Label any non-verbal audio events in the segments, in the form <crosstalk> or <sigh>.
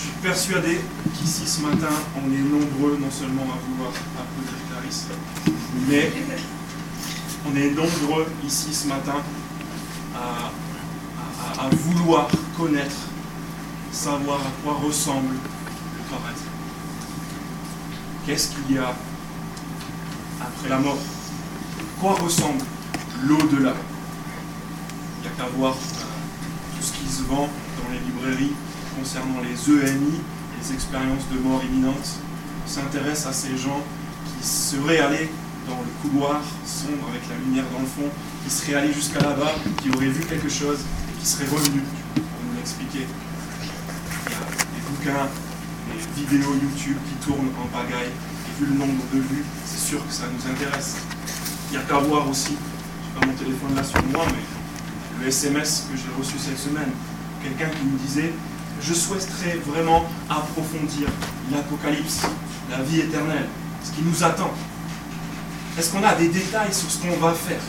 Je suis persuadé qu'ici ce matin, on est nombreux non seulement à vouloir applaudir Clarisse, mais on est nombreux ici ce matin à, vouloir connaître, savoir à quoi ressemble le paradis. Qu'est-ce qu'il y a après la mort? Quoi ressemble l'au-delà? Il n'y a qu'à voir euh, tout ce qui se vend dans les librairies concernant les EMI, les expériences de mort imminente. On s'intéresse à ces gens qui seraient allés dans le couloir sombre avec la lumière dans le fond, qui seraient allés jusqu'à là-bas, qui auraient vu quelque chose et qui seraient revenus pour nous l'expliquer. Il y a des bouquins, des vidéos YouTube qui tournent en pagaille, et vu le nombre de vues, c'est sûr que ça nous intéresse. Il y a qu'à voir aussi, je n'ai pas mon téléphone là sur moi, mais le SMS que j'ai reçu cette semaine, quelqu'un qui me disait je souhaiterais vraiment approfondir l'Apocalypse, la vie éternelle, ce qui nous attend. Est-ce qu'on a des détails sur ce qu'on va faire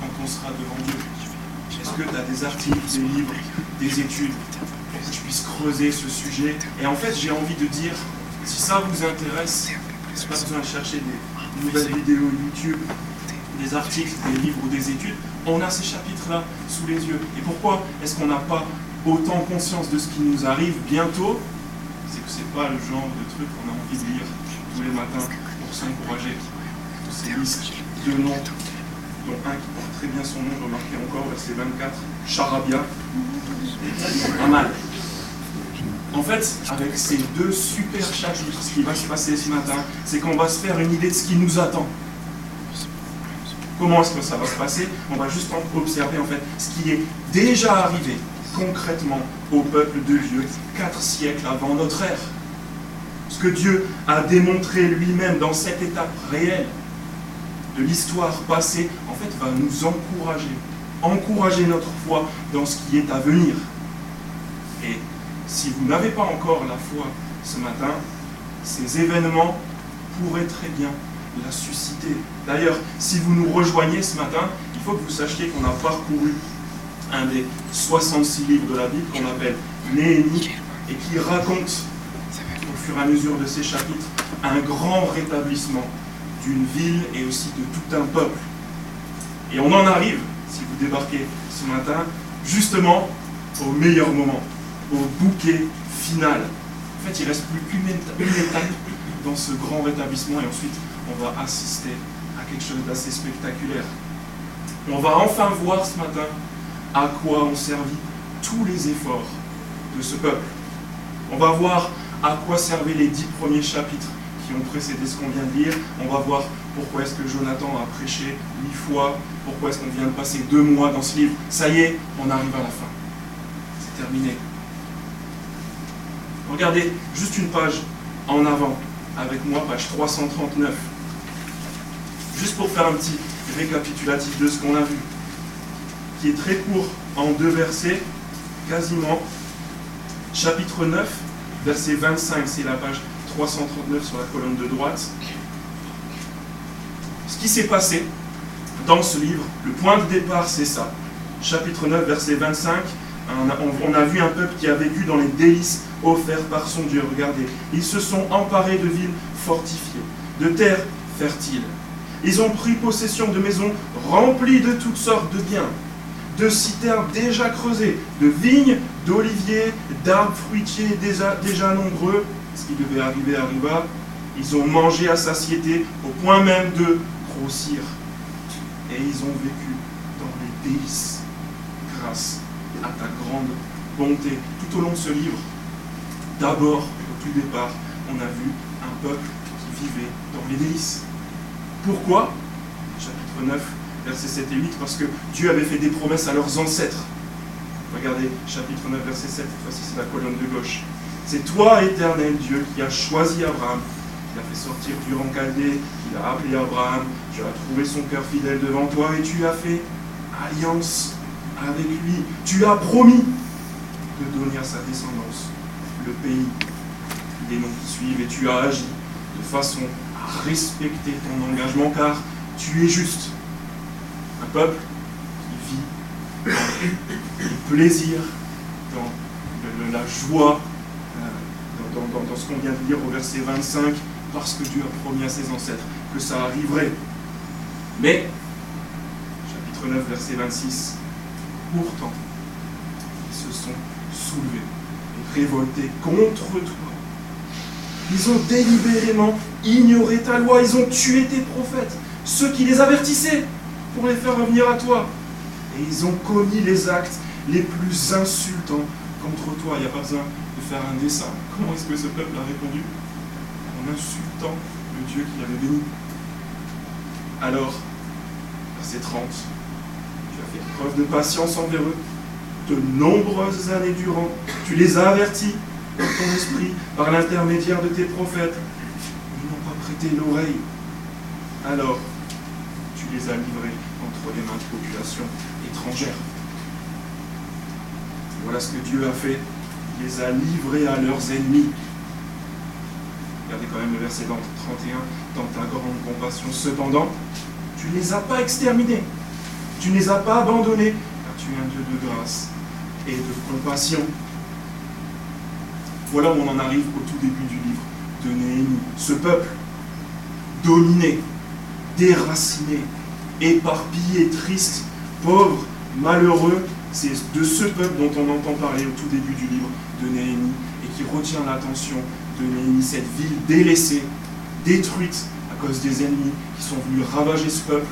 quand on sera devant Dieu? Est-ce que tu as des articles, des livres, des études pour que je puisse creuser ce sujet? Et en fait, j'ai envie de dire, si ça vous intéresse, pas besoin de chercher des nouvelles vidéos YouTube, des articles, des livres ou des études. On a ces chapitres-là sous les yeux. Et pourquoi est-ce qu'on n'a pas autant conscience de ce qui nous arrive bientôt C'est que ce n'est pas le genre de truc qu'on a envie de lire tous les matins pour s'encourager. Ces listes de noms, dont un qui porte très bien son nom, remarquez encore, verset 24, Charabia. Pas mal. En fait, avec ces deux super chapitres, ce qui va se passer ce matin, c'est qu'on va se faire une idée de ce qui nous attend. Comment est-ce que ça va se passer? On va juste observer en fait ce qui est déjà arrivé concrètement au peuple de Dieu quatre siècles avant notre ère. Ce que Dieu a démontré lui-même dans cette étape réelle de l'histoire passée, en fait, va nous encourager, encourager notre foi dans ce qui est à venir. Et si vous n'avez pas encore la foi ce matin, ces événements pourraient très bien la susciter. D'ailleurs, si vous nous rejoignez ce matin, il faut que vous sachiez qu'on a parcouru un des 66 livres de la Bible qu'on appelle Néhémie et qui raconte au fur et à mesure de ces chapitres un grand rétablissement d'une ville et aussi de tout un peuple. Et on en arrive, si vous débarquez ce matin, justement au meilleur moment, au bouquet final. En fait, il ne reste plus qu'une étape dans ce grand rétablissement et ensuite on va assister à quelque chose d'assez spectaculaire. On va enfin voir ce matin à quoi ont servi tous les efforts de ce peuple. On va voir à quoi servaient les dix premiers chapitres qui ont précédé ce qu'on vient de lire. On va voir pourquoi est-ce que Jonathan a prêché huit fois, pourquoi est-ce qu'on vient de passer deux mois dans ce livre. Ça y est, on arrive à la fin. C'est terminé. Regardez juste une page en avant avec moi, page 339. Juste pour faire un petit récapitulatif de ce qu'on a vu, qui est très court en deux versets, quasiment. Chapitre 9, verset 25, c'est la page 339 sur la colonne de droite. Ce qui s'est passé dans ce livre, le point de départ, c'est ça. Chapitre 9, verset 25, on a, vu un peuple qui a vécu dans les délices offerts par son Dieu. Regardez, ils se sont emparés de villes fortifiées, de terres fertiles. Ils ont pris possession de maisons remplies de toutes sortes de biens, de citernes déjà creusées, de vignes, d'oliviers, d'arbres fruitiers déjà, nombreux. Ce qui devait arriver arriva. Ils ont mangé à satiété au point même de grossir. Et ils ont vécu dans les délices grâce à ta grande bonté. Tout au long de ce livre, d'abord, au tout départ, on a vu un peuple qui vivait dans les délices. Pourquoi? Chapitre 9, versets 7 et 8, parce que Dieu avait fait des promesses à leurs ancêtres. Regardez, chapitre 9, verset 7, voici c'est la colonne de gauche. C'est toi, éternel Dieu, qui as choisi Abraham, qui l'a fait sortir du rang Chaldée, qui l'a appelé Abraham, tu as trouvé son cœur fidèle devant toi et tu as fait alliance avec lui. Tu as promis de donner à sa descendance le pays, les noms qui suivent, et tu as agi de façon à respecter ton engagement, car tu es juste. Un peuple qui vit dans le plaisir, dans la joie, euh, dans, ce qu'on vient de lire au verset 25, parce que Dieu a promis à ses ancêtres que ça arriverait. Mais, chapitre 9, verset 26, pourtant, ils se sont soulevés et révoltés contre toi. Ils ont délibérément ignoré ta loi, ils ont tué tes prophètes, ceux qui les avertissaient pour les faire revenir à toi. Et ils ont commis les actes les plus insultants contre toi. Il n'y a pas besoin de faire un dessin. Comment est-ce que ce peuple a répondu? En insultant le Dieu qui avait béni. Alors, verset 30, tu as fait preuve de patience envers eux de nombreuses années durant. Tu les as avertis dans ton esprit par l'intermédiaire de tes prophètes. Ils n'ont pas prêté l'oreille. Alors, les as livrés entre les mains de populations étrangères. Voilà ce que Dieu a fait. Il les a livrés à leurs ennemis. Regardez quand même le verset 31. Dans ta grande compassion, cependant, tu ne les as pas exterminés. Tu ne les as pas abandonnés, car tu es un Dieu de grâce et de compassion. Voilà où on en arrive au tout début du livre de Néhémie. Ce peuple, dominé, déraciné, éparpillé, triste, pauvre, malheureux, c'est de ce peuple dont on entend parler au tout début du livre de Néhémie et qui retient l'attention de Néhémie, cette ville délaissée, détruite à cause des ennemis qui sont venus ravager ce peuple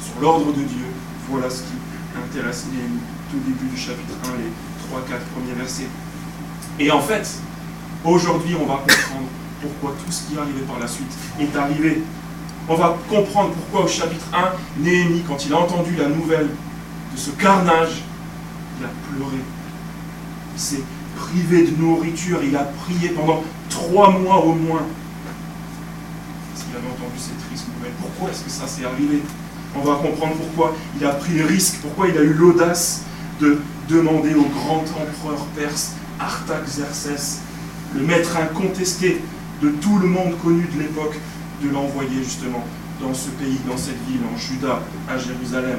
sur l'ordre de Dieu. Voilà ce qui intéresse Néhémie, tout début du chapitre 1, les 3-4 premiers versets. Et en fait, aujourd'hui, on va comprendre pourquoi tout ce qui est arrivé par la suite est arrivé. On va comprendre pourquoi au chapitre 1, Néhémie, quand il a entendu la nouvelle de ce carnage, il a pleuré. Il s'est privé de nourriture, il a prié pendant trois mois au moins. Parce qu'il avait entendu cette triste nouvelle. Pourquoi est-ce que ça s'est arrivé? On va comprendre pourquoi il a pris le risque, pourquoi il a eu l'audace de demander au grand empereur perse Artaxerxès, le maître incontesté de tout le monde connu de l'époque, de l'envoyer justement dans ce pays, dans cette ville, en Juda, à Jérusalem.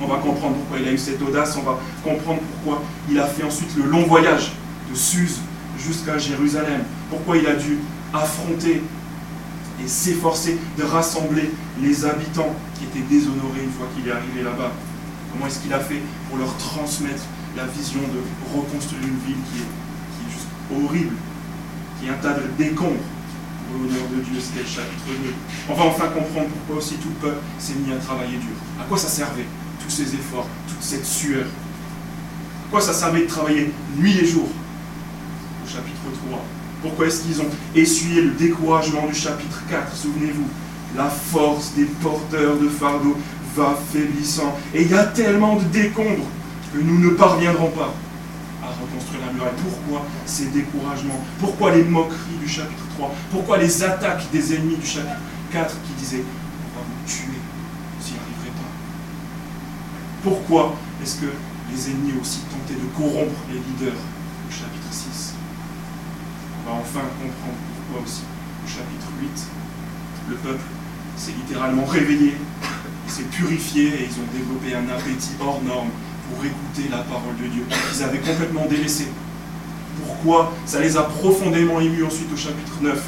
On va comprendre pourquoi il a eu cette audace, on va comprendre pourquoi il a fait ensuite le long voyage de Suse jusqu'à Jérusalem, pourquoi il a dû affronter et s'efforcer de rassembler les habitants qui étaient déshonorés une fois qu'il est arrivé là-bas. Comment est-ce qu'il a fait pour leur transmettre la vision de reconstruire une ville qui est, qui est juste horrible, qui est un tas de décombres pour l'honneur de Dieu, c'était le chapitre 2. On va enfin comprendre pourquoi aussi tout le peuple s'est mis à travailler dur. À quoi ça servait tous ces efforts, toute cette sueur? Pourquoi ça servait de travailler nuit et jour? Au chapitre 3. Pourquoi est-ce qu'ils ont essuyé le découragement du chapitre 4 Souvenez-vous, la force des porteurs de fardeaux va faiblissant. Et il y a tellement de décombres que nous ne parviendrons pas à reconstruire la muraille. Pourquoi ces découragements Pourquoi les moqueries du chapitre 3 Pourquoi les attaques des ennemis du chapitre 4 qui disaient on va vous tuer pourquoi est-ce que les ennemis aussi tenté de corrompre les leaders au chapitre 6 On va enfin comprendre pourquoi aussi au chapitre 8, le peuple s'est littéralement réveillé, s'est purifié et ils ont développé un appétit hors norme pour écouter la parole de Dieu qu'ils avaient complètement délaissé. Pourquoi Ça les a profondément émus ensuite au chapitre 9,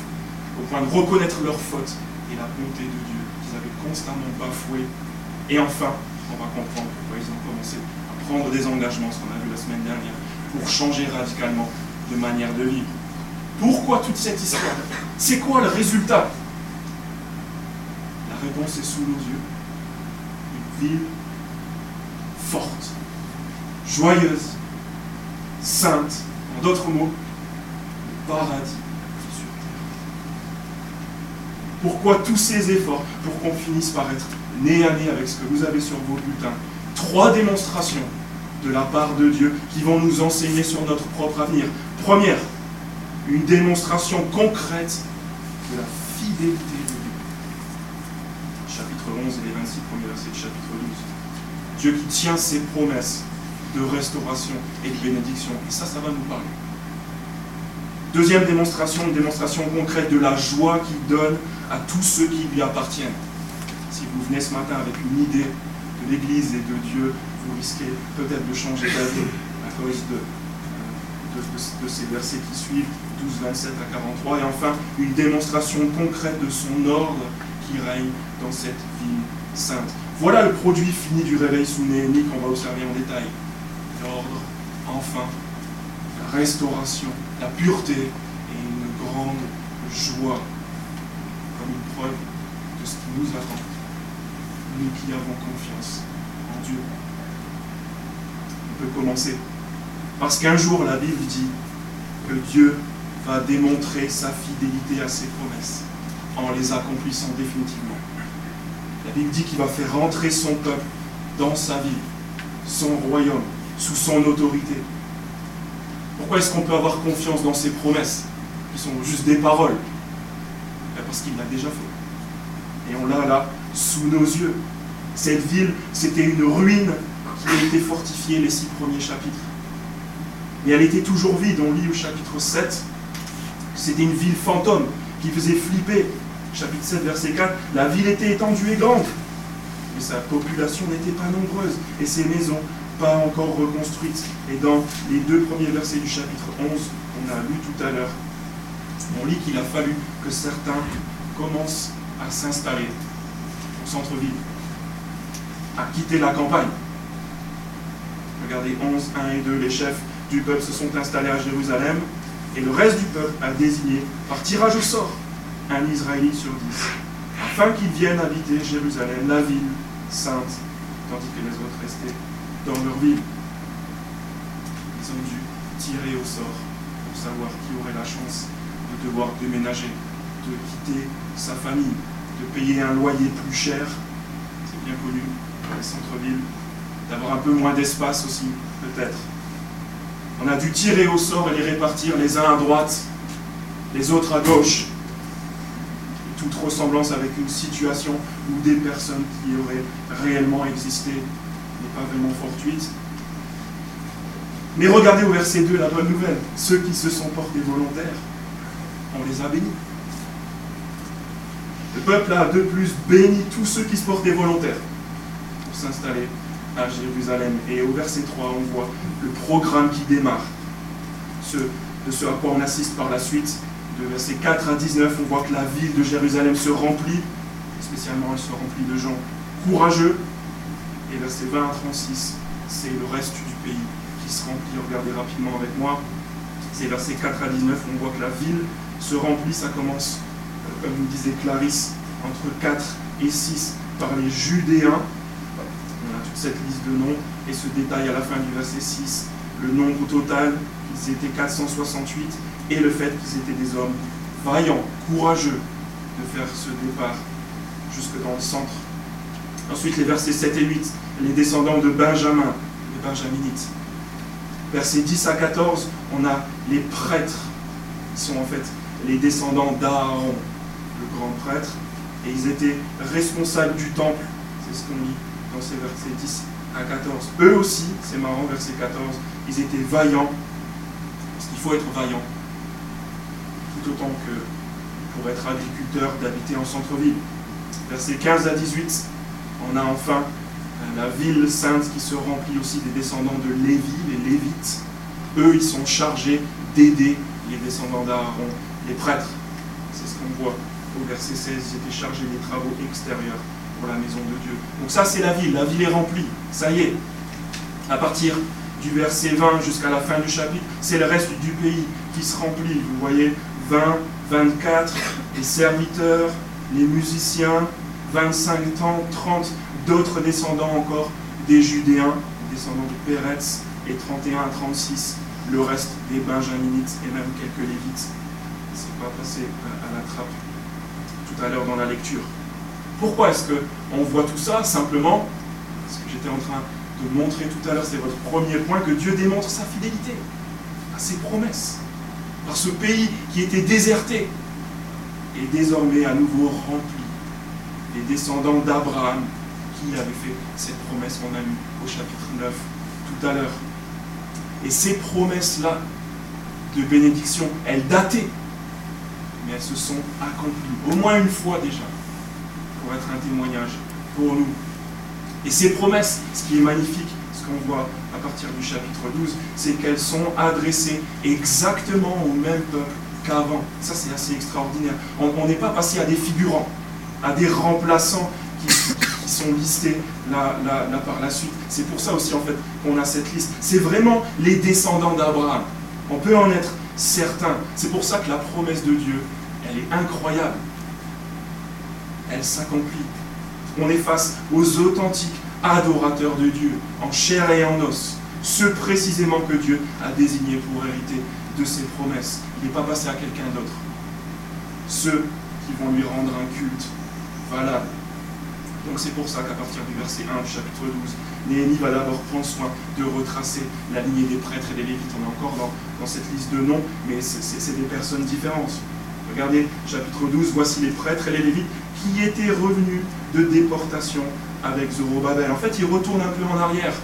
au point de reconnaître leur faute et la bonté de Dieu qu'ils avaient constamment bafoué. Et enfin, on va comprendre pourquoi ils ont commencé à prendre des engagements, ce qu'on a vu la semaine dernière, pour changer radicalement de manière de vivre. Pourquoi toute cette histoire? C'est quoi le résultat? La réponse est sous nos yeux. Une ville forte, joyeuse, sainte, en d'autres mots, le paradis sur terre. Pourquoi tous ces efforts pour qu'on finisse par être nez à nez avec ce que vous avez sur vos bulletins. Trois démonstrations de la part de Dieu qui vont nous enseigner sur notre propre avenir. Première, une démonstration concrète de la fidélité de Dieu. Chapitre 11 et les 26 premiers versets du chapitre 12. Dieu qui tient ses promesses de restauration et de bénédiction. Et ça, ça va nous parler. Deuxième démonstration, une démonstration concrète de la joie qu'il donne à tous ceux qui lui appartiennent vous venez ce matin avec une idée de l'Église et de Dieu, vous risquez peut-être de changer d'avis à cause de, de, ces versets qui suivent, 12, 27 à 43, et enfin une démonstration concrète de son ordre qui règne dans cette ville sainte. Voilà le produit fini du réveil sous Néhémie qu'on va observer en détail. L'ordre, enfin, la restauration, la pureté et une grande joie comme une preuve de ce qui nous attend. Nous qui avons confiance en Dieu. On peut commencer. Parce qu'un jour, la Bible dit que Dieu va démontrer sa fidélité à ses promesses en les accomplissant définitivement. La Bible dit qu'il va faire rentrer son peuple dans sa ville, son royaume, sous son autorité. Pourquoi est-ce qu'on peut avoir confiance dans ses promesses, qui sont juste des paroles? Ben, Parce qu'il l'a déjà fait. Et on l'a là, sous nos yeux. Cette ville, c'était une ruine qui a été fortifiée les six premiers chapitres. Mais elle était toujours vide. On lit au chapitre 7, c'était une ville fantôme qui faisait flipper chapitre 7, verset 4, la ville était étendue et grande, mais sa population n'était pas nombreuse, et ses maisons pas encore reconstruites. Et dans les deux premiers versets du chapitre 11, on a lu tout à l'heure, on lit qu'il a fallu que certains commencent à s'installer au centre-ville, à quitter la campagne. Regardez 11, 1 et 2, les chefs du peuple se sont installés à Jérusalem, et le reste du peuple a désigné par tirage au sort un Israélite sur dix, afin qu'ils viennent habiter Jérusalem, la ville sainte, tandis que les autres restaient dans leur ville. Ils ont dû tirer au sort pour savoir qui aurait la chance de devoir déménager, de quitter sa famille, de payer un loyer plus cher, c'est bien connu dans les centres-villes, d'avoir un peu moins d'espace aussi, peut-être. On a dû tirer au sort et les répartir les uns à droite, les autres à gauche, toute ressemblance avec une situation ou des personnes qui auraient réellement existé pas vraiment fortuite. Mais regardez au verset 2 la bonne nouvelle. Ceux qui se sont portés volontaires, on les a bénis. Le peuple a de plus béni tous ceux qui se portaient volontaires pour s'installer à Jérusalem. Et au verset 3, on voit le programme qui démarre. Ce, de ce à quoi on assiste par la suite de versets 4 à 19, on voit que la ville de Jérusalem se remplit, spécialement elle se remplit de gens courageux. Et versets 20 à 36, c'est le reste du pays qui se remplit. Regardez rapidement avec moi. C'est versets 4 à 19, on voit que la ville se remplit. Ça commence, euh, comme nous disait Clarisse, entre 4 et 6 par les Judéens. On a toute cette liste de noms et ce détail à la fin du verset 6. Le nombre total, ils étaient 468 et le fait qu'ils étaient des hommes vaillants, courageux de faire ce départ jusque dans le centre. Ensuite, les versets 7 et 8, les descendants de Benjamin, les Benjaminites. Versets 10 à 14, on a les prêtres, qui sont en fait les descendants d'Aaron, le grand prêtre, et ils étaient responsables du temple, c'est ce qu'on lit dans ces versets 10 à 14. Eux aussi, c'est marrant, verset 14, ils étaient vaillants, parce qu'il faut être vaillant autant que pour être agriculteur d'habiter en centre-ville. Versets 15 à 18, on a enfin la ville sainte qui se remplit aussi des descendants de Lévi, les Lévites. Eux, ils sont chargés d'aider les descendants d'Aaron, les prêtres. C'est ce qu'on voit au verset 16, ils étaient chargés des travaux extérieurs pour la maison de Dieu. Donc ça, c'est la ville. La ville est remplie. Ça y est. À partir du verset 20 jusqu'à la fin du chapitre, c'est le reste du pays qui se remplit. Vous voyez 20, 24, les serviteurs, les musiciens, 25 ans, 30 d'autres descendants encore des Judéens, descendants de Péretz, et 31 à 36, le reste des Benjaminites et même quelques Lévites. C'est pas passé à la trappe tout à l'heure dans la lecture. Pourquoi est-ce qu'on voit tout ça Simplement, ce que j'étais en train de montrer tout à l'heure, c'est votre premier point, que Dieu démontre sa fidélité à ses promesses par ce pays qui était déserté est désormais à nouveau rempli. Les descendants d'Abraham qui avaient fait cette promesse qu'on a lue au chapitre 9 tout à l'heure. Et ces promesses-là de bénédiction, elles dataient, mais elles se sont accomplies, au moins une fois déjà, pour être un témoignage pour nous. Et ces promesses, ce qui est magnifique, ce qu'on voit à partir du chapitre 12, c'est qu'elles sont adressées exactement au même peuple qu'avant. Ça, c'est assez extraordinaire. On n'est pas passé à des figurants, à des remplaçants qui, sont listés là, par la suite. C'est pour ça aussi, en fait, qu'on a cette liste. C'est vraiment les descendants d'Abraham. On peut en être certain. C'est pour ça que la promesse de Dieu, elle est incroyable. Elle s'accomplit. On est face aux authentiques adorateurs de Dieu, en chair et en os. Ceux précisément que Dieu a désignés pour hériter de ses promesses. Il n'est pas passé à quelqu'un d'autre. Ceux qui vont lui rendre un culte valable. Donc c'est pour ça qu'à partir du verset 1 chapitre 12, Néhémie va d'abord prendre soin de retracer la lignée des prêtres et des lévites. On est encore dans, dans cette liste de noms, mais c'est des personnes différentes. Regardez, chapitre 12, voici les prêtres et les lévites qui étaient revenus de déportation avec Zorobabel. En fait, ils retournent un peu en arrière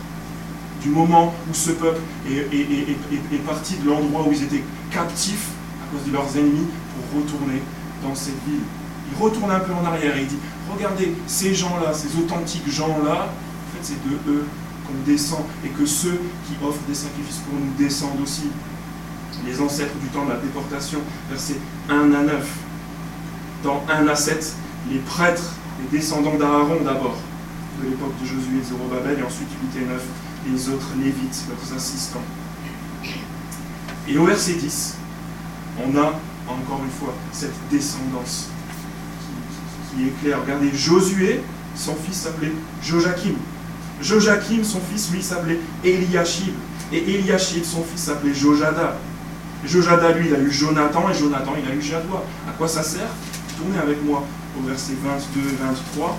du moment où ce peuple est, parti de l'endroit où ils étaient captifs à cause de leurs ennemis pour retourner dans cette ville. Il retourne un peu en arrière et il dit, regardez, ces gens-là, ces authentiques gens-là, en fait c'est de eux qu'on descend et que ceux qui offrent des sacrifices pour nous descendent aussi. Les ancêtres du temps de la déportation, versets 1 à 9. Dans 1 à 7, les prêtres, les descendants d'Aaron d'abord, de l'époque de Josué et de Zorobabel, et ensuite 8 et 9, les autres lévites, leurs assistants. Et au verset 10, on a encore une fois cette descendance qui, est claire. Regardez, Josué, son fils s'appelait Joachim. Joachim, son fils, lui, s'appelait Eliashib. Et Eliashib, son fils, s'appelait Jojada. Jojada, lui, il a eu Jonathan, et Jonathan, il a eu Jadoua. À quoi ça sert? Tournez avec moi au verset 22 et 23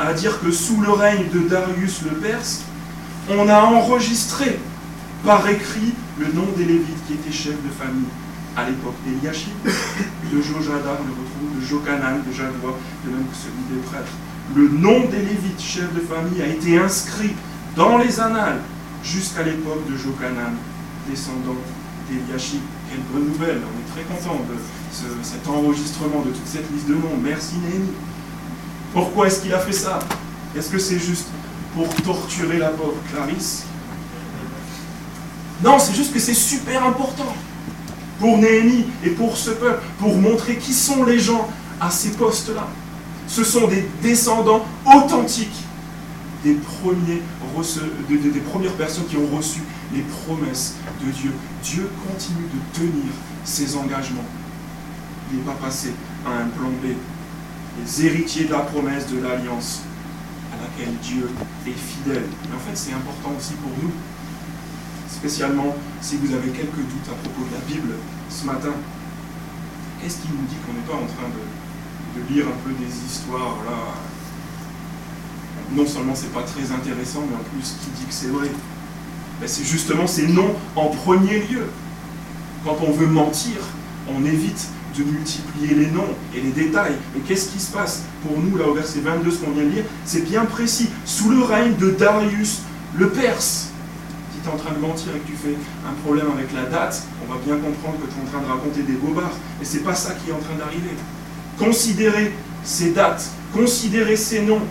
à dire que sous le règne de Darius le Perse, on a enregistré par écrit le nom des Lévites qui étaient chefs de famille à l'époque d'Eliashib, de Jojada, on le retrouve, de Jokanan, de Jadoua, de même que celui des prêtres. Le nom des Lévites, chefs de famille, a été inscrit dans les annales jusqu'à l'époque de Jokanan, descendant d'Eliashib. Quelle bonne nouvelle, on est très content de cet enregistrement de toute cette liste de noms. Merci Néhémie. Pourquoi est-ce qu'il a fait ça? Est-ce que c'est juste pour torturer la pauvre Clarisse? Non, c'est juste que c'est super important pour Néhémie et pour ce peuple, pour montrer qui sont les gens à ces postes-là. Ce sont des descendants authentiques des, premiers des premières personnes qui ont reçu les promesses de Dieu. Dieu continue de tenir ses engagements. Il n'est pas passé à un plan B les héritiers de la promesse de l'alliance à laquelle Dieu est fidèle. Mais en fait, c'est important aussi pour nous, spécialement si vous avez quelques doutes à propos de la Bible ce matin. Qu'est-ce qui nous dit qu'on n'est pas en train de, lire un peu des histoires là Non seulement c'est pas très intéressant, mais en plus qui dit que c'est vrai? Ben, C'est justement ces noms en premier lieu. Quand on veut mentir, on évite de multiplier les noms et les détails. Mais qu'est-ce qui se passe pour nous, là, au verset 22, ce qu'on vient de lire? C'est bien précis. Sous le règne de Darius le Perse. Tu es en train de mentir et que tu fais un problème avec la date, on va bien comprendre que tu es en train de raconter des bobards. Et c'est pas ça qui est en train d'arriver. Considérez ces dates, considérez ces noms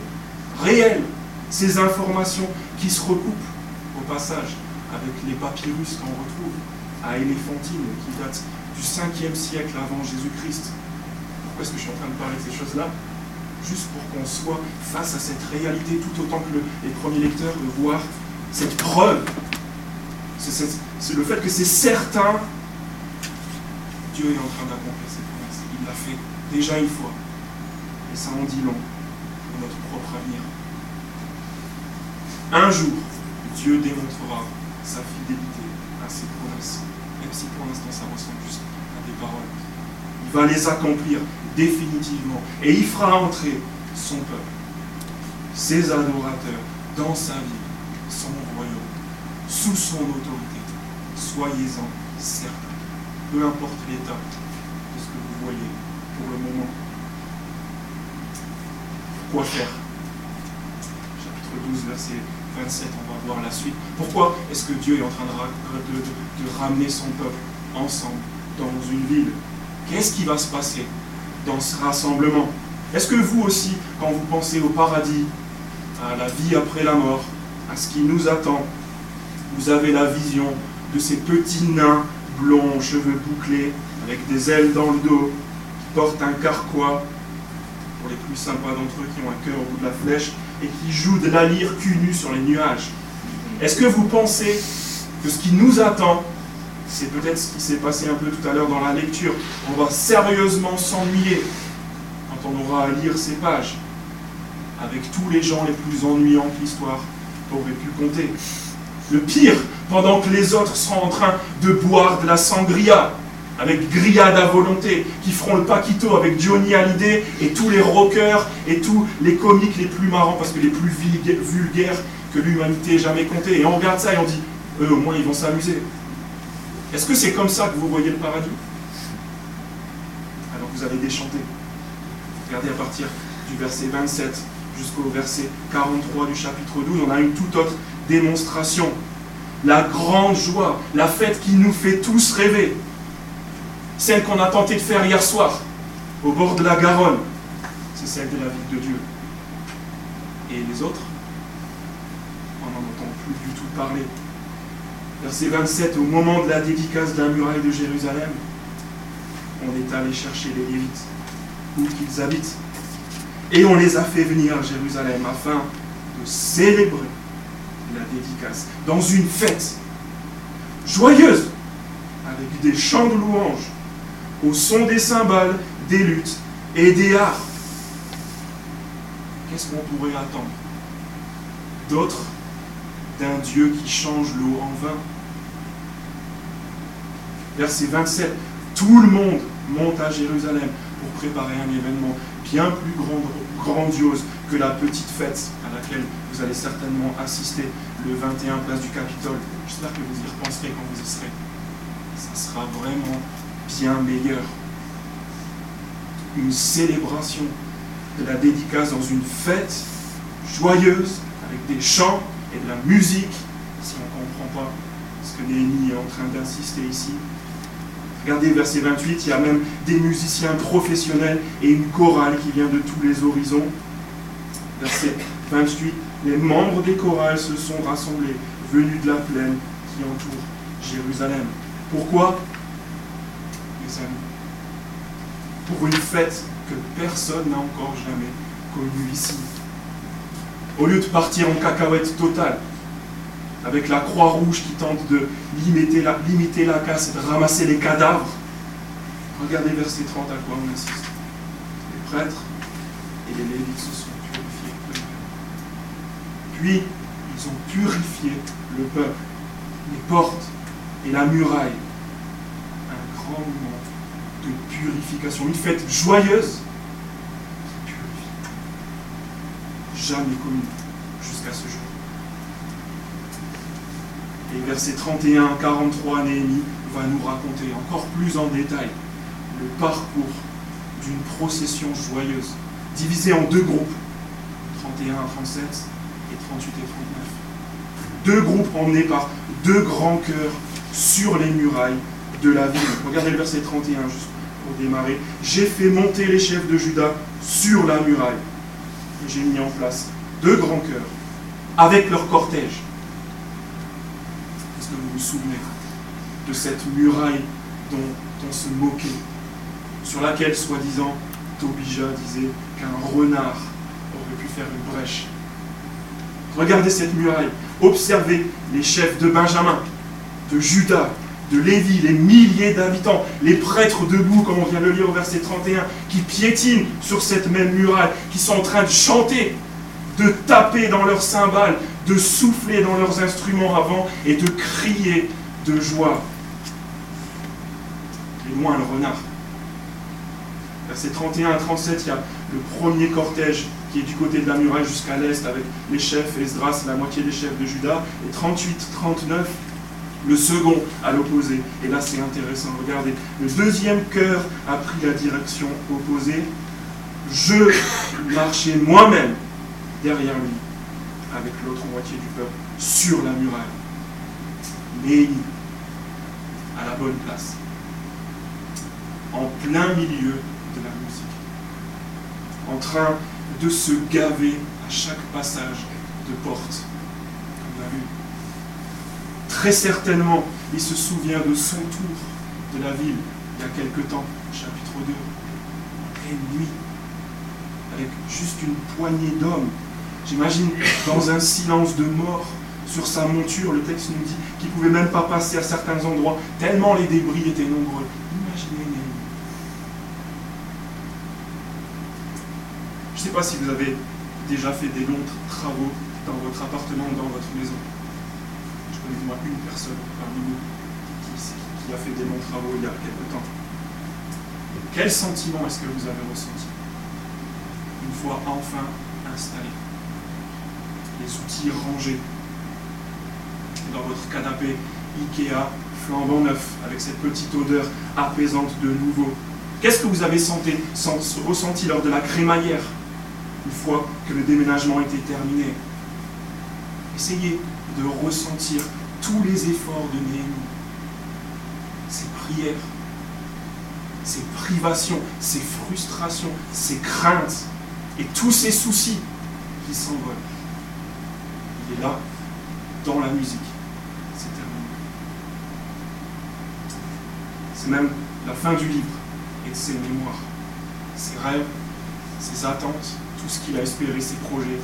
réels, ces informations qui se recoupent au passage avec les papyrus qu'on retrouve à Éléphantine qui datent du 5e siècle avant Jésus-Christ. Pourquoi est-ce que je suis en train de parler de ces choses-là? Juste pour qu'on soit face à cette réalité tout autant que les premiers lecteurs de voir cette preuve. C'est le fait que c'est certain, Dieu est en train d'accomplir ses promesses. Il l'a fait déjà une fois. Et ça en dit long pour notre propre avenir. Un jour, Dieu démontrera sa fidélité à ses promesses, même si pour l'instant ça ressemble juste paroles. Il va les accomplir définitivement. Et il fera entrer son peuple, ses adorateurs, dans sa vie, son royaume, sous son autorité. Soyez-en certains. Peu importe l'état de ce que vous voyez pour le moment. Quoi faire? Chapitre 12, verset 27, on va voir la suite. Pourquoi est-ce que Dieu est en train de, de ramener son peuple ensemble dans une ville, qu'est-ce qui va se passer dans ce rassemblement? Est-ce que vous aussi, quand vous pensez au paradis, à la vie après la mort, à ce qui nous attend. Vous avez la vision de ces petits nains blonds, cheveux bouclés, avec des ailes dans le dos, qui portent un carquois, pour les plus sympas d'entre eux qui ont un cœur au bout de la flèche, et qui jouent de la lyre cul sur les nuages. Est-ce que vous pensez que ce qui nous attend, c'est peut-être ce qui s'est passé un peu tout à l'heure dans la lecture, on va sérieusement s'ennuyer quand on aura à lire ces pages, avec tous les gens les plus ennuyants que l'histoire aurait pu compter. Le pire, pendant que les autres seront en train de boire de la sangria, avec grillade à volonté, qui feront le paquito avec Johnny Hallyday et tous les rockers et tous les comiques les plus marrants, parce que les plus vulgaires que l'humanité ait jamais compté. Et on regarde ça et on dit, eux au moins ils vont s'amuser. Est-ce que c'est comme ça que vous voyez le paradis? Alors vous allez déchanter. Regardez à partir du verset 27 jusqu'au verset 43 du chapitre 12, on a une toute autre démonstration. La grande joie, la fête qui nous fait tous rêver. Celle qu'on a tenté de faire hier soir, au bord de la Garonne, c'est celle de la vie de Dieu. Et les autres, on n'en entend plus du tout parler. Verset 27, au moment de la dédicace de la muraille de Jérusalem, on est allé chercher les Lévites, où qu'ils habitent. Et on les a fait venir à Jérusalem afin de célébrer la dédicace dans une fête joyeuse, avec des chants de louanges, au son des cymbales, des luttes et des harpes. Qu'est-ce qu'on pourrait attendre D'autres d'un Dieu qui change l'eau en vin? Verset 27. Tout le monde monte à Jérusalem pour préparer un événement bien plus grand, grandiose que la petite fête à laquelle vous allez certainement assister le 21 place du Capitole. J'espère que vous y repenserez quand vous y serez. Ça sera vraiment bien meilleur. Une célébration de la dédicace dans une fête joyeuse avec des chants et de la musique, si on ne comprend pas ce que Néhémie est en train d'insister ici. Regardez verset 28, il y a même des musiciens professionnels et une chorale qui vient de tous les horizons. Verset 28, les membres des chorales se sont rassemblés, venus de la plaine qui entoure Jérusalem. Pourquoi? Pour une fête que personne n'a encore jamais connue ici. Au lieu de partir en cacahuète totale, avec la croix rouge qui tente de limiter la, limiter la casse et de ramasser les cadavres, regardez verset 30 à quoi on insiste. Les prêtres et les lévites se sont Puis, ils ont purifié le peuple, les portes et la muraille. Un grand moment de purification, une fête joyeuse jamais connu jusqu'à ce jour. Et verset 31 43, Néhémie va nous raconter encore plus en détail le parcours d'une procession joyeuse, divisée en deux groupes, 31 à 37 et 38 et 39. Deux groupes emmenés par deux grands cœurs sur les murailles de la ville. Regardez le verset 31 juste pour démarrer. J'ai fait monter les chefs de Juda sur la muraille j'ai mis en place deux grands cœurs avec leur cortège. Est-ce que vous vous souvenez de cette muraille dont on se moquait, sur laquelle, soi-disant, Tobija disait qu'un renard aurait pu faire une brèche Regardez cette muraille, observez les chefs de Benjamin, de Judas, de Lévi, les milliers d'habitants, les prêtres debout, comme on vient de le lire au verset 31, qui piétinent sur cette même muraille, qui sont en train de chanter, de taper dans leurs cymbales, de souffler dans leurs instruments avant et de crier de joie. Et loin le renard. Verset 31 à 37, il y a le premier cortège qui est du côté de la muraille jusqu'à l'est avec les chefs, Esdras, la moitié des chefs de Juda, et 38, 39, le second à l'opposé. Et là, c'est intéressant. Regardez, le deuxième cœur a pris la direction opposée. Je marchais moi-même derrière lui, avec l'autre moitié du peuple, sur la muraille. Mais à la bonne place, en plein milieu de la musique, en train de se gaver à chaque passage de porte. On vu. Très certainement, il se souvient de son tour de la ville il y a quelque temps, chapitre 2, en pleine nuit, avec juste une poignée d'hommes. J'imagine dans un silence de mort sur sa monture, le texte nous dit qu'il ne pouvait même pas passer à certains endroits, tellement les débris étaient nombreux. Imaginez Néhémie. Je ne sais pas si vous avez déjà fait des longs travaux dans votre appartement ou dans votre maison. Je connais moi une personne parmi nous qui, a fait des longs travaux il y a quelque temps. Quel sentiment est-ce que vous avez ressenti une fois enfin installé Les outils rangés dans votre canapé Ikea flambant neuf avec cette petite odeur apaisante de nouveau? Qu'est-ce que vous avez senti, ressenti lors de la crémaillère? Une fois que le déménagement était terminé Essayez de ressentir tous les efforts de Néhémie, ses prières, ses privations, ses frustrations, ses craintes et tous ses soucis qui s'envolent. Il est là, dans la musique. C'est terminé. C'est même la fin du livre et de ses mémoires. Ses rêves, ses attentes, tout ce qu'il a espéré, ses projets,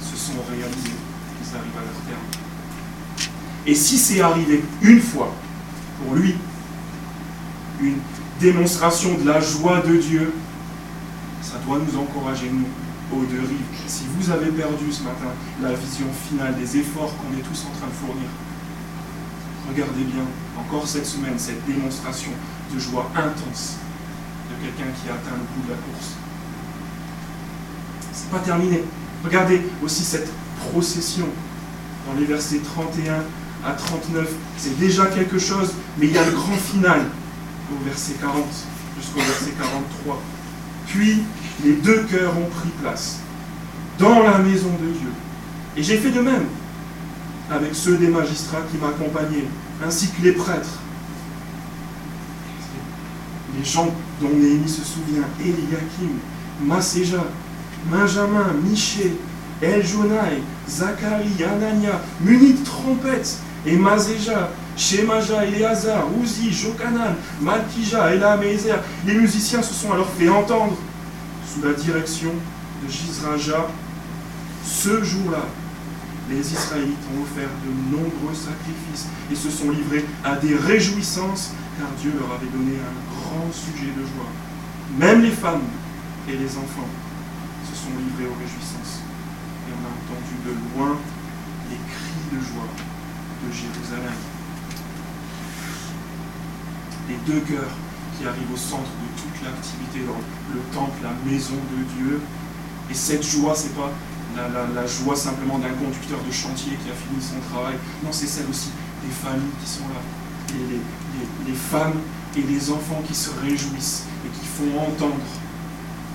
se sont réalisés. Ils arrivent à leur terme. Et si c'est arrivé une fois, pour lui, une démonstration de la joie de Dieu, ça doit nous encourager, nous, aux deux rives. Si vous avez perdu ce matin la vision finale des efforts qu'on est tous en train de fournir, regardez bien, encore cette semaine, cette démonstration de joie intense de quelqu'un qui a atteint le bout de la course. Pas terminé. Regardez aussi cette procession dans les versets 31 à 39. C'est déjà quelque chose, mais il y a le grand final au verset 40 jusqu'au verset 43. Puis les deux cœurs ont pris place dans la maison de Dieu. Et j'ai fait de même avec ceux des magistrats qui m'accompagnaient, ainsi que les prêtres. Les gens dont Néhémie se souvient, Eliakim, Maséja, Benjamin, Miché, Eljonai, Zacharie, Anania, munis de trompettes, et Mazéja, Shemaja, Eleazar, Uzi, Jokanan, Malkija, Elam et Les musiciens se sont alors fait entendre sous la direction de Jizraja. Ce jour-là, les Israélites ont offert de nombreux sacrifices et se sont livrés à des réjouissances, car Dieu leur avait donné un grand sujet de joie. Même les femmes et les enfants se sont livrés aux réjouissances. Et on a entendu de loin les cris de joie de Jérusalem. Les deux cœurs qui arrivent au centre de toute l'activité dans le temple, la maison de Dieu. Et cette joie, ce n'est pas la, joie simplement d'un conducteur de chantier qui a fini son travail. Non, c'est celle aussi des familles qui sont là. Les, les femmes et les enfants qui se réjouissent et qui font entendre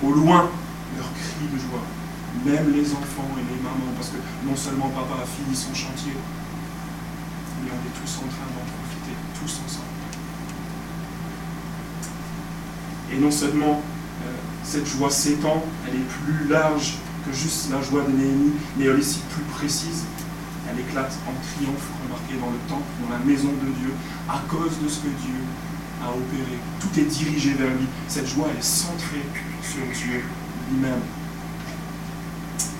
au loin leurs cris de joie. Même les enfants et les mamans, parce que non seulement papa a fini son chantier, mais on est tous en train d'en profiter, tous ensemble. Et non seulement euh, cette joie s'étend, elle est plus large que juste la joie de Néhémie, mais elle est aussi plus précise. Elle éclate en triomphe, remarqué dans le temple, dans la maison de Dieu, à cause de ce que Dieu a opéré. Tout est dirigé vers lui. Cette joie, elle est centrée sur Dieu lui-même.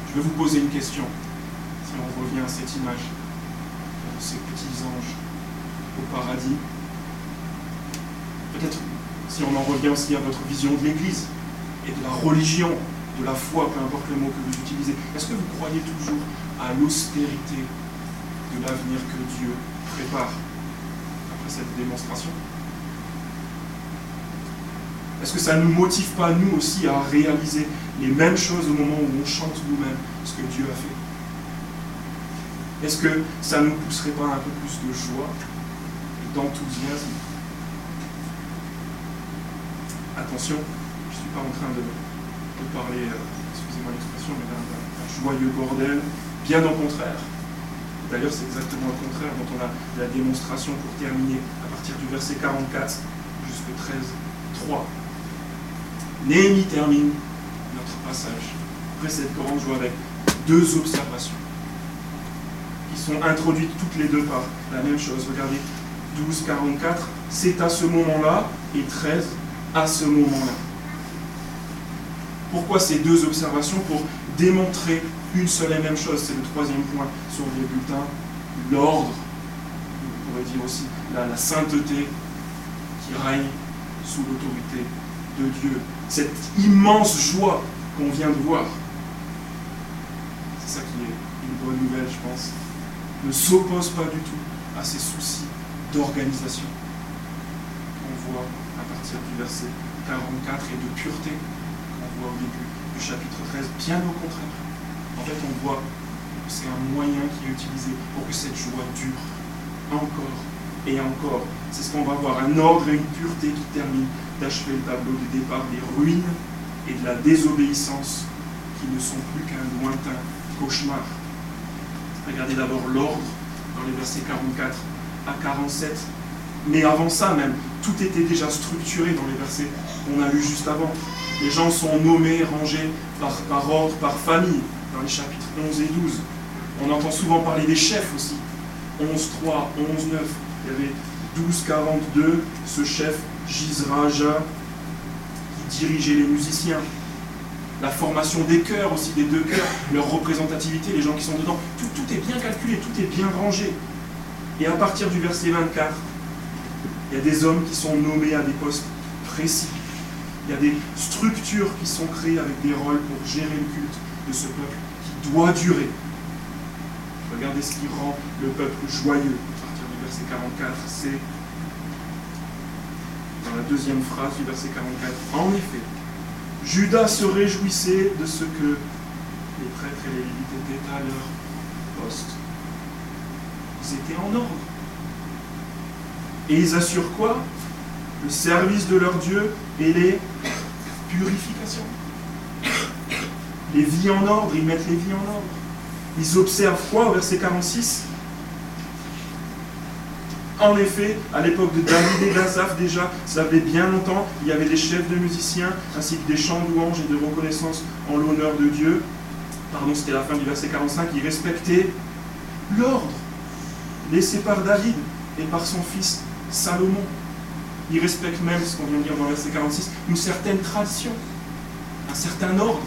Je vais vous poser une question, si on revient à cette image de ces petits anges au paradis. Peut-être si on en revient aussi à votre vision de l'Église et de la religion, de la foi, peu importe le mot que vous utilisez, est-ce que vous croyez toujours à l'austérité de l'avenir que Dieu prépare après cette démonstration? Est-ce que ça ne nous motive pas, nous aussi, à réaliser les mêmes choses au moment où on chante nous-mêmes ce que Dieu a fait? Est-ce que ça ne nous pousserait pas un peu plus de joie et d'enthousiasme? Attention, je ne suis pas en train de, parler, euh, excusez-moi l'expression, mais d'un joyeux bordel, bien au contraire. D'ailleurs, c'est exactement le contraire dont on a la démonstration pour terminer à partir du verset 44 jusqu'au 13, 3. Néhémie termine notre passage après cette grande joie avec deux observations qui sont introduites toutes les deux par la même chose. Regardez, 12, 44, c'est à ce moment-là, et 13, à ce moment-là. Pourquoi ces deux observations? Pour démontrer une seule et même chose, c'est le troisième point sur les bulletins, l'ordre, on pourrait dire aussi la, sainteté qui règne sous l'autorité de Dieu. Cette immense joie qu'on vient de voir. C'est ça qui est une bonne nouvelle, je pense. Ne s'oppose pas du tout à ces soucis d'organisation qu'on voit à partir du verset 44 et de pureté qu'on voit au début du chapitre 13. Bien au contraire. En fait, on voit que c'est un moyen qui est utilisé pour que cette joie dure encore et encore. C'est ce qu'on va voir, un ordre et une pureté qui termine d'achever le tableau de départ des ruines et de la désobéissance qui ne sont plus qu'un lointain cauchemar. Regardez d'abord l'ordre dans les versets 44 à 47. Mais avant ça même, tout était déjà structuré dans les versets qu'on a lus juste avant. Les gens sont nommés, rangés par, par ordre, par famille, dans les chapitres 11 et 12. On entend souvent parler des chefs aussi. 11, 3, 11, 9. Il y avait 12, 42, ce chef Gizraja qui dirigeait les musiciens. La formation des chœurs aussi, des deux chœurs, leur représentativité, les gens qui sont dedans. Tout, tout est bien calculé, tout est bien rangé. Et à partir du verset 24, il y a des hommes qui sont nommés à des postes précis. Il y a des structures qui sont créées avec des rôles pour gérer le culte de ce peuple qui doit durer. Regardez ce qui rend le peuple joyeux. À partir du verset 44, c'est la deuxième phrase du verset 44. En effet, Judas se réjouissait de ce que les prêtres et les lévites étaient à leur poste. Ils étaient en ordre. Et ils assurent quoi? Le service de leur Dieu et les purifications. Les vies en ordre, ils mettent les vies en ordre. Ils observent quoi au verset 46 en effet, à l'époque de David et d'Azaph déjà, ça fait bien longtemps, il y avait des chefs de musiciens, ainsi que des chants de louanges et de reconnaissance en l'honneur de Dieu. Pardon, c'était la fin du verset 45, ils respectaient l'ordre laissé par David et par son fils Salomon. Ils respectent même, ce qu'on vient de dire dans le verset 46, une certaine tradition, un certain ordre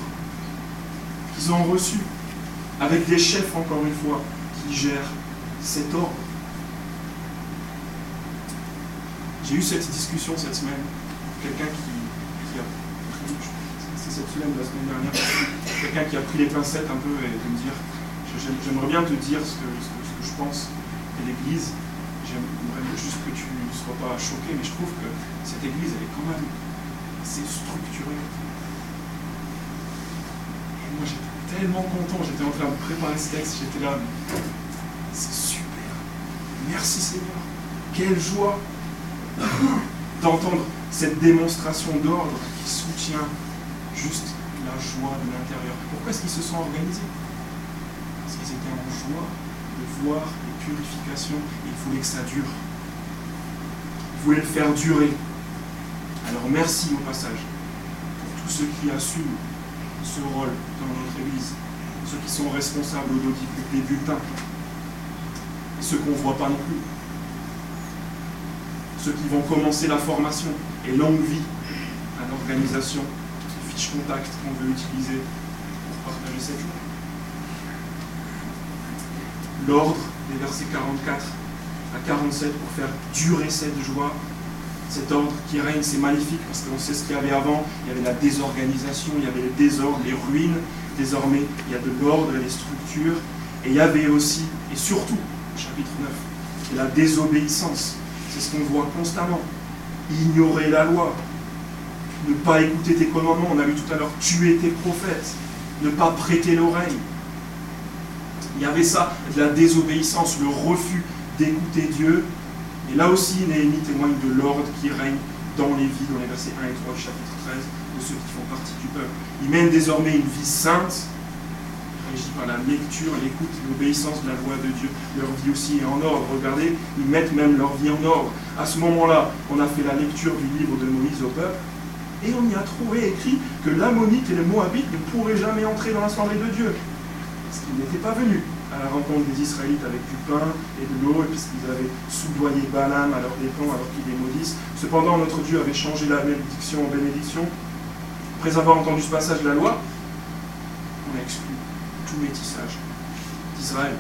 qu'ils ont reçu, avec des chefs, encore une fois, qui gèrent cet ordre. J'ai eu cette discussion cette semaine, quelqu'un qui, a pris, cette semaine de la semaine dernière, quelqu'un qui a pris les pincettes un peu et de me dire, j'aimerais bien te dire ce que je pense l'Église, j'aimerais juste que tu ne sois pas choqué, mais je trouve que cette Église, elle est quand même assez structurée. moi, j'étais tellement content, j'étais en train de préparer ce texte, j'étais là, c'est super. Merci Seigneur. Quelle joie <laughs> d'entendre cette démonstration d'ordre qui soutient juste la joie de l'intérieur. Pourquoi est-ce qu'ils se sont organisés? Parce qu'ils étaient en joie de voir purification, il voulait que ça dure. Il voulait le faire durer. Alors merci au passage pour tous ceux qui assument ce rôle dans notre Église, ceux qui sont responsables au des bulletins, et ceux qu'on ne voit pas non plus, ceux qui vont commencer la formation et longue vie à l'organisation, fiche contact qu'on veut utiliser pour partager cette joie. L'ordre des versets 44 à 47 pour faire durer cette joie, cet ordre qui règne, c'est magnifique parce qu'on sait ce qu'il y avait avant, il y avait la désorganisation, il y avait les désordres, les ruines, désormais il y a de l'ordre et des structures, et il y avait aussi, et surtout, chapitre 9, la désobéissance, c'est ce qu'on voit constamment, ignorer la loi, ne pas écouter tes commandements, on a vu tout à l'heure, tuer tes prophètes, ne pas prêter l'oreille, il y avait ça, de la désobéissance, le refus d'écouter Dieu. Et là aussi, Néhémie témoigne de l'ordre qui règne dans les vies, dans les versets 1 et 3 du chapitre 13, de ceux qui font partie du peuple. Ils mènent désormais une vie sainte, par la lecture, l'écoute, l'obéissance de la voix de Dieu. Leur vie aussi est en ordre. Regardez, ils mettent même leur vie en ordre. À ce moment-là, on a fait la lecture du livre de Moïse au peuple, et on y a trouvé écrit que l'ammonite et le moabite ne pourraient jamais entrer dans l'assemblée de Dieu. parce qu'ils n'étaient pas venus à la rencontre des Israélites avec du pain et de l'eau, et puisqu'ils avaient soudoyé Balaam à leur dépens alors qu'ils les maudissent. Cependant, notre Dieu avait changé la bénédiction en bénédiction. Après avoir entendu ce passage de la loi, on a exclu tout métissage d'Israël.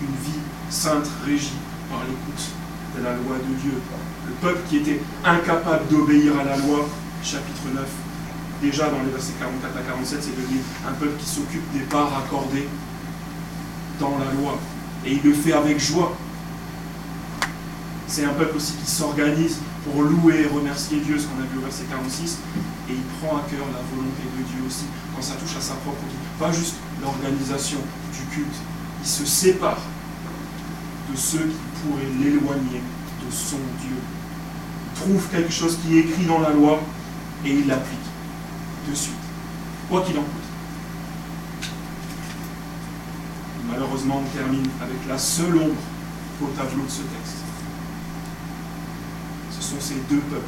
Une vie sainte régie par l'écoute de la loi de Dieu. Le peuple qui était incapable d'obéir à la loi, chapitre 9, déjà dans les versets 44 à 47, c'est devenu un peuple qui s'occupe des parts accordées dans la loi. Et il le fait avec joie. C'est un peuple aussi qui s'organise pour louer et remercier Dieu, ce qu'on a vu au verset 46, et il prend à cœur la volonté de Dieu aussi, quand ça touche à sa propre vie. Pas juste l'organisation du culte, il se sépare de ceux qui pourraient l'éloigner de son Dieu. Il trouve quelque chose qui est écrit dans la loi et il l'applique de suite, quoi qu'il en coûte. Malheureusement, on termine avec la seule ombre au tableau de ce texte. Ce sont ces deux peuples,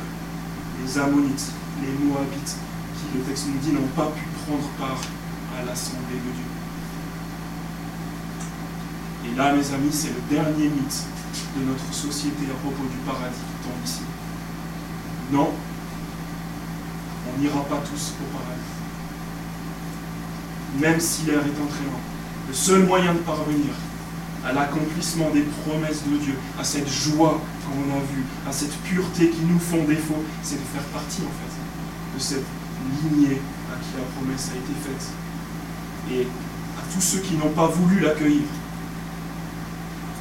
les Ammonites, les Moabites, qui, le texte nous dit, n'ont pas pu prendre part à l'assemblée de Dieu. Et là, mes amis, c'est le dernier mythe de notre société à propos du paradis qui tombe ici. Non, on n'ira pas tous au paradis. Même si l'air est entraînant, le seul moyen de parvenir à l'accomplissement des promesses de Dieu, à cette joie qu'on a vue, à cette pureté qui nous font défaut, c'est de faire partie en fait de cette lignée à qui la promesse a été faite. Et à tous ceux qui n'ont pas voulu l'accueillir,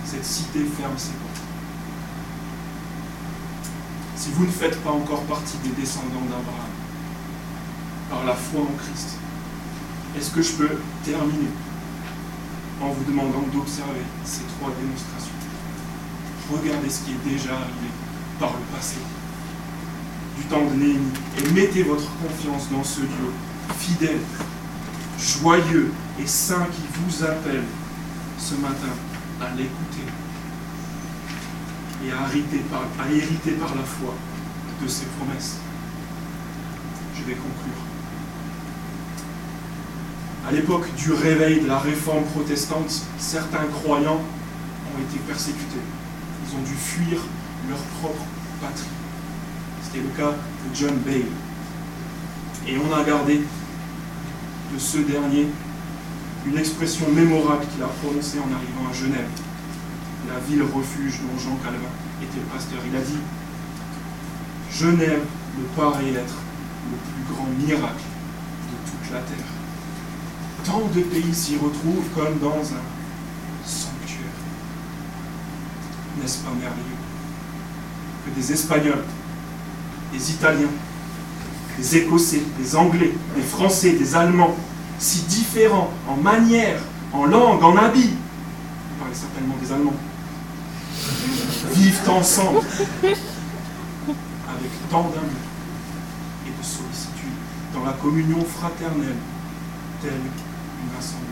cette cité ferme ses portes. Si vous ne faites pas encore partie des descendants d'Abraham, par la foi en Christ. Est-ce que je peux terminer en vous demandant d'observer ces trois démonstrations? Regardez ce qui est déjà arrivé par le passé, du temps de Néhémie, et mettez votre confiance dans ce Dieu fidèle, joyeux et saint qui vous appelle ce matin à l'écouter et à hériter, par, à hériter par la foi de ses promesses. Je vais conclure. À l'époque du réveil de la réforme protestante, certains croyants ont été persécutés. Ils ont dû fuir leur propre patrie. C'était le cas de John Bale. Et on a gardé de ce dernier une expression mémorable qu'il a prononcée en arrivant à Genève, la ville refuge dont Jean Calvin était le pasteur. Il a dit Genève me paraît être le plus grand miracle de toute la terre tant de pays s'y retrouvent comme dans un sanctuaire. N'est-ce pas merveilleux que des Espagnols, des Italiens, des Écossais, des Anglais, des Français, des Allemands, si différents en manière, en langue, en habit, vous parlez certainement des Allemands, vivent ensemble avec tant d'amour et de sollicitude dans la communion fraternelle telle une assemblée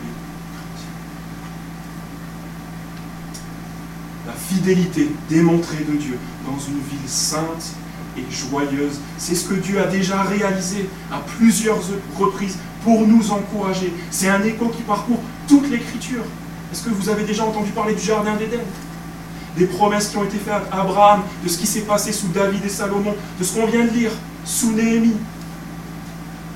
La fidélité démontrée de Dieu dans une ville sainte et joyeuse, c'est ce que Dieu a déjà réalisé à plusieurs reprises pour nous encourager. C'est un écho qui parcourt toute l'écriture. Est-ce que vous avez déjà entendu parler du Jardin d'Éden? Des promesses qui ont été faites à Abraham, de ce qui s'est passé sous David et Salomon, de ce qu'on vient de lire sous Néhémie.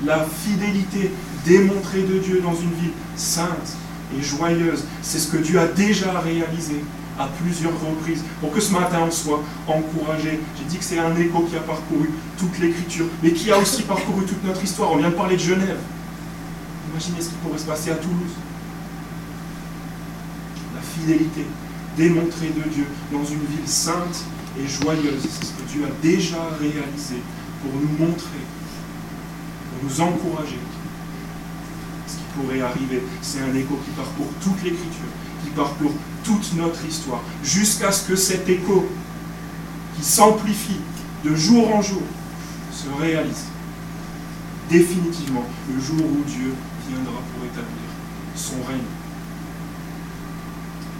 La fidélité démontré de Dieu dans une ville sainte et joyeuse. C'est ce que Dieu a déjà réalisé à plusieurs reprises pour que ce matin on soit encouragé. J'ai dit que c'est un écho qui a parcouru toute l'écriture, mais qui a aussi parcouru toute notre histoire. On vient de parler de Genève. Imaginez ce qui pourrait se passer à Toulouse. La fidélité démontrée de Dieu dans une ville sainte et joyeuse, c'est ce que Dieu a déjà réalisé pour nous montrer, pour nous encourager pourrait arriver. C'est un écho qui parcourt toute l'écriture, qui parcourt toute notre histoire, jusqu'à ce que cet écho, qui s'amplifie de jour en jour, se réalise définitivement le jour où Dieu viendra pour établir son règne,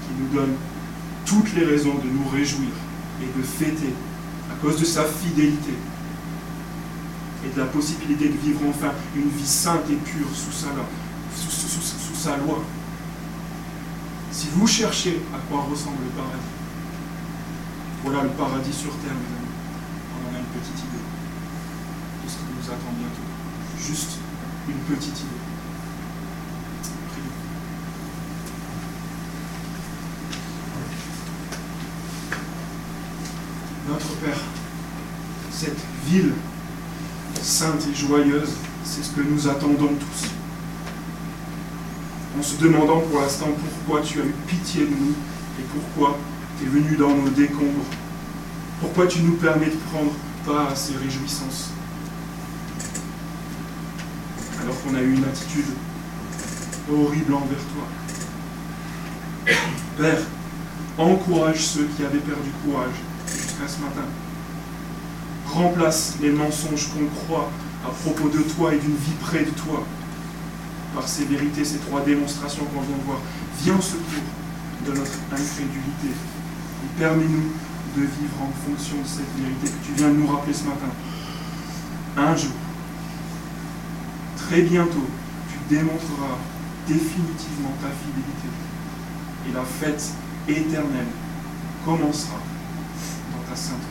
qui nous donne toutes les raisons de nous réjouir et de fêter à cause de sa fidélité et de la possibilité de vivre enfin une vie sainte et pure sous sa, loi. Si vous cherchez à quoi ressemble le paradis, voilà le paradis sur terre, mes amis. On en a une petite idée de ce qui nous attend bientôt. Juste une petite idée. Notre Père, cette ville sainte et joyeuse, c'est ce que nous attendons tous. En se demandant pour l'instant pourquoi tu as eu pitié de nous et pourquoi tu es venu dans nos décombres. Pourquoi tu nous permets de prendre part à ces réjouissances. Alors qu'on a eu une attitude horrible envers toi. Père, encourage ceux qui avaient perdu courage jusqu'à ce matin remplace les mensonges qu'on croit à propos de toi et d'une vie près de toi par ces vérités, ces trois démonstrations qu'on vient de voir. Viens au secours de notre incrédulité et permets-nous de vivre en fonction de cette vérité que tu viens de nous rappeler ce matin. Un jour, très bientôt, tu démontreras définitivement ta fidélité et la fête éternelle commencera dans ta sainte.